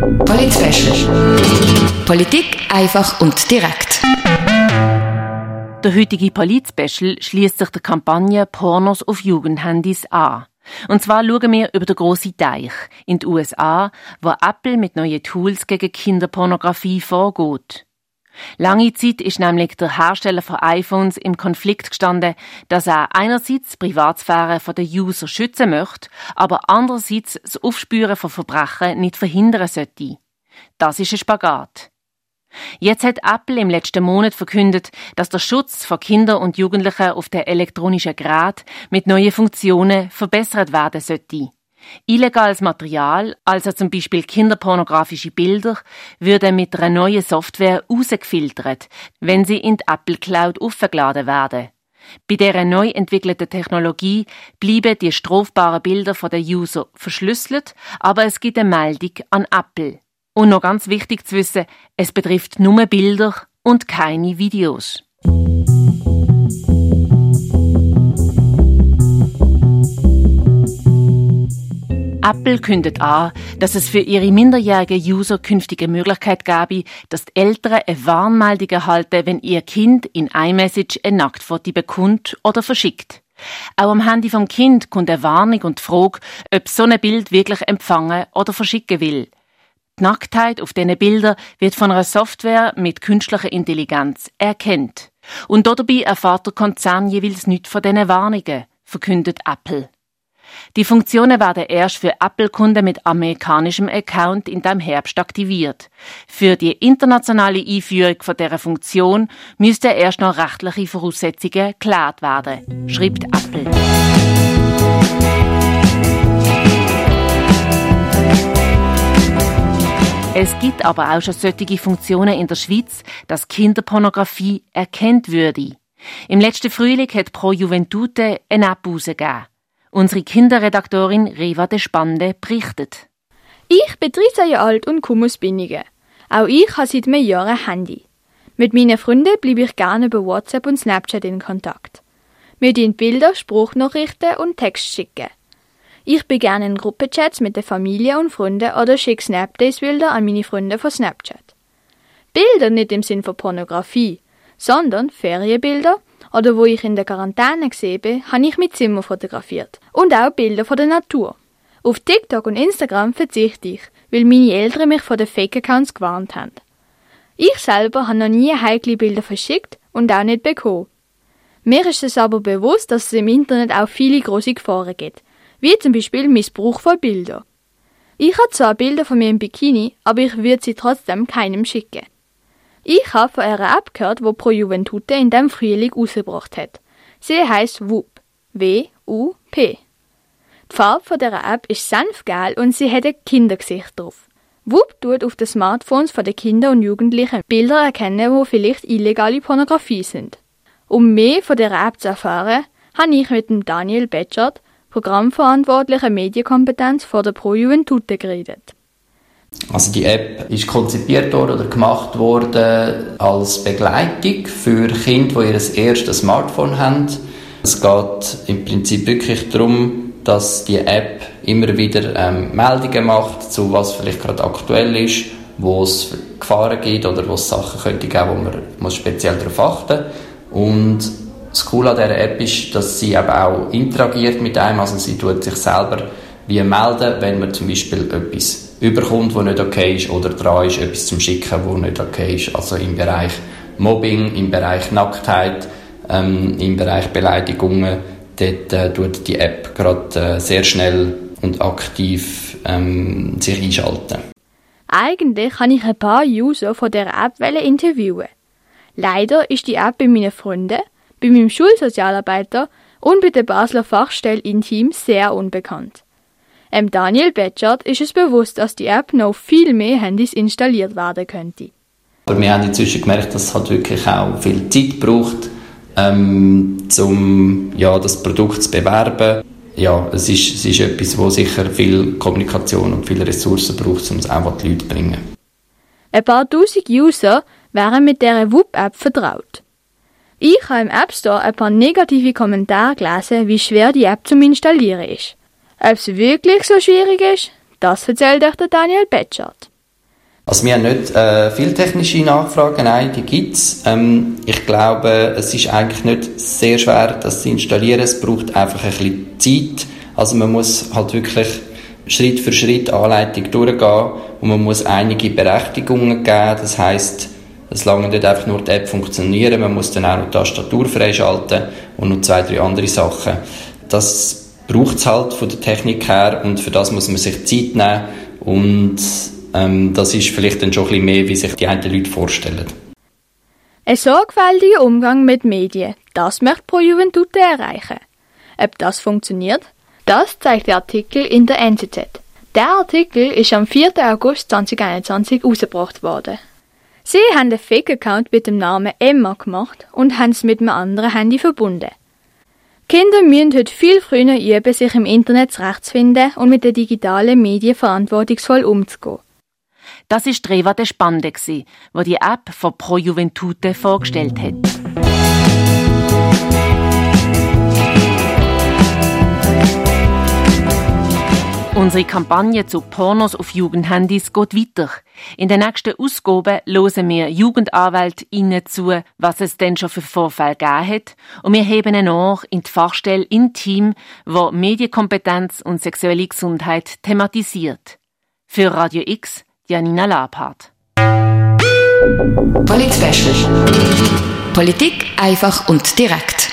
Polit Politik einfach und direkt. Der heutige Polit-Special schließt sich der Kampagne Pornos auf Jugendhandys an. Und zwar schauen wir über den grossen Teich in den USA, wo Apple mit neuen Tools gegen Kinderpornografie vorgeht. Lange Zeit ist nämlich der Hersteller von iPhones im Konflikt gestanden, dass er einerseits die Privatsphäre der User schützen möchte, aber andererseits das Aufspüren von Verbrechen nicht verhindern sollte. Das ist ein Spagat. Jetzt hat Apple im letzten Monat verkündet, dass der Schutz von Kindern und Jugendlichen auf den elektronischen Gerät mit neuen Funktionen verbessert werden sollte. Illegales Material, also zum Beispiel kinderpornografische Bilder, würden mit einer neuen Software rausgefiltert, wenn sie in die Apple Cloud aufgeladen werden. Bei dieser neu entwickelten Technologie bleiben die strafbaren Bilder von der User verschlüsselt, aber es gibt eine Meldung an Apple. Und noch ganz wichtig zu wissen, es betrifft nur Bilder und keine Videos. Apple kündet an, dass es für ihre minderjährigen User künftige Möglichkeit gäbe, dass die Eltern eine Warnmeldung erhalten, wenn ihr Kind in iMessage ein Nacktfoto bekommt oder verschickt. Auch am Handy vom Kind kommt eine Warnung und die Frage, ob so ein Bild wirklich empfangen oder verschicken will. Die Nacktheit auf diesen Bildern wird von einer Software mit künstlicher Intelligenz erkennt. Und dabei erfahrt der Konzern jeweils nichts von diesen Warnungen, verkündet Apple. Die Funktionen werden erst für Apple-Kunden mit amerikanischem Account in dem Herbst aktiviert. Für die internationale Einführung von dieser Funktion müssten erst noch rechtliche Voraussetzungen geklärt werden, schreibt Apple. Es gibt aber auch schon solche Funktionen in der Schweiz, dass Kinderpornografie erkennt würde. Im letzten Frühling hat Pro Juventute eine App herausgegeben. Unsere Kinderredaktorin Reva de Spande berichtet. Ich bin 13 Jahre alt und komme aus Binnigen. Auch ich habe seit einem Jahr ein Handy. Mit meinen Freunden bleibe ich gerne über WhatsApp und Snapchat in Kontakt. Wir schicken Bilder, Spruchnachrichten und Text schicken. Ich bin gerne in Gruppenchats mit der Familie und Freunden oder schicke Snapdays-Bilder an meine Freunde von Snapchat. Bilder nicht im Sinn von Pornografie, sondern Ferienbilder oder wo ich in der Quarantäne gesehen bin, habe ich mein Zimmer fotografiert. Und auch Bilder von der Natur. Auf TikTok und Instagram verzichte ich, weil meine Eltern mich vor den Fake-Accounts gewarnt haben. Ich selber habe noch nie heikle Bilder verschickt und auch nicht bekommen. Mir ist es aber bewusst, dass es im Internet auch viele große Gefahren gibt, wie zum Beispiel Missbrauch von Bildern. Ich habe zwar Bilder von mir im Bikini, aber ich würde sie trotzdem keinem schicken. Ich habe von einer App gehört, die Pro Juventute in dem Frühling rausgebracht hat. Sie heißt WUP. W-U-P. Die Farbe von dieser App ist sanftgel und sie hat ein Kindergesicht drauf. WUP tut auf den Smartphones von den Kindern und Jugendlichen Bilder erkennen, wo vielleicht illegale Pornografie sind. Um mehr von dieser App zu erfahren, habe ich mit dem Daniel Betschert, Programmverantwortlicher Medienkompetenz vor der Pro Juventute geredet. Also die App ist konzipiert worden oder gemacht worden als Begleitung für Kinder, die ihr erstes Smartphone haben. Es geht im Prinzip wirklich darum, dass die App immer wieder ähm, Meldungen macht, zu was vielleicht gerade aktuell ist, wo es Gefahren gibt oder wo es Sachen könnte geben, wo man muss speziell darauf achten. Und das Coole an dieser App ist, dass sie eben auch interagiert mit einem, also sie tut sich selber wie melden, wenn man zum Beispiel etwas überkommt, was nicht okay ist, oder dran ist, etwas zum Schicken, was nicht okay ist. Also im Bereich Mobbing, im Bereich Nacktheit, ähm, im Bereich Beleidigungen, dort äh, tut die App gerade äh, sehr schnell und aktiv ähm, sich einschalten. Eigentlich kann ich ein paar User von der App interviewen. Leider ist die App bei meinen Freunden, bei meinem Schulsozialarbeiter und bei der Basler Fachstelle Intim sehr unbekannt. Ähm Daniel Betschart ist es bewusst, dass die App noch viel mehr Handys installiert werden könnte. Aber wir haben inzwischen gemerkt, dass es halt wirklich auch viel Zeit braucht, ähm, um ja, das Produkt zu bewerben. Ja, es ist, es ist etwas, wo sicher viel Kommunikation und viele Ressourcen braucht, um es auch an die Leute zu bringen. Ein paar tausend User wären mit dieser WUP-App vertraut. Ich habe im App Store ein paar negative Kommentare gelesen, wie schwer die App zum Installieren ist. Ob es wirklich so schwierig ist, das erzählt euch der Daniel Betschart. Also wir haben nicht äh, viel technische Nachfragen, nein, die gibt's. Ähm, ich glaube, es ist eigentlich nicht sehr schwer, das zu installieren. Es braucht einfach ein bisschen Zeit. Also man muss halt wirklich Schritt für Schritt Anleitung durchgehen und man muss einige Berechtigungen geben. Das heißt, es lange nicht einfach nur die App funktionieren, man muss dann auch noch die Tastatur freischalten und noch zwei, drei andere Sachen. Das braucht es halt von der Technik her und für das muss man sich Zeit nehmen und ähm, das ist vielleicht dann schon ein bisschen mehr, wie sich die einen Leute vorstellen. Ein sorgfältiger Umgang mit Medien, das möchte Pro Juventute erreichen. Ob das funktioniert? Das zeigt der Artikel in der NZZ. Der Artikel ist am 4. August 2021 herausgebracht worden. Sie haben einen Fake-Account mit dem Namen Emma gemacht und haben es mit einem anderen Handy verbunden. Kinder müssen heute viel früher üben, sich im Internet zurechtzufinden und mit den digitalen Medien verantwortungsvoll umzugehen. Das ist Reva de Spande, die die App von Pro Juventute vorgestellt hat. Unsere Kampagne zu Pornos auf Jugendhandys geht weiter. In der nächsten Ausgabe hören wir JugendanwältInnen zu, was es denn schon für Vorfälle gegeben hat. Und wir heben nach in die Fachstelle Intim, wo Medienkompetenz und sexuelle Gesundheit thematisiert. Für Radio X Janina Labhardt. Polit Politik einfach und direkt.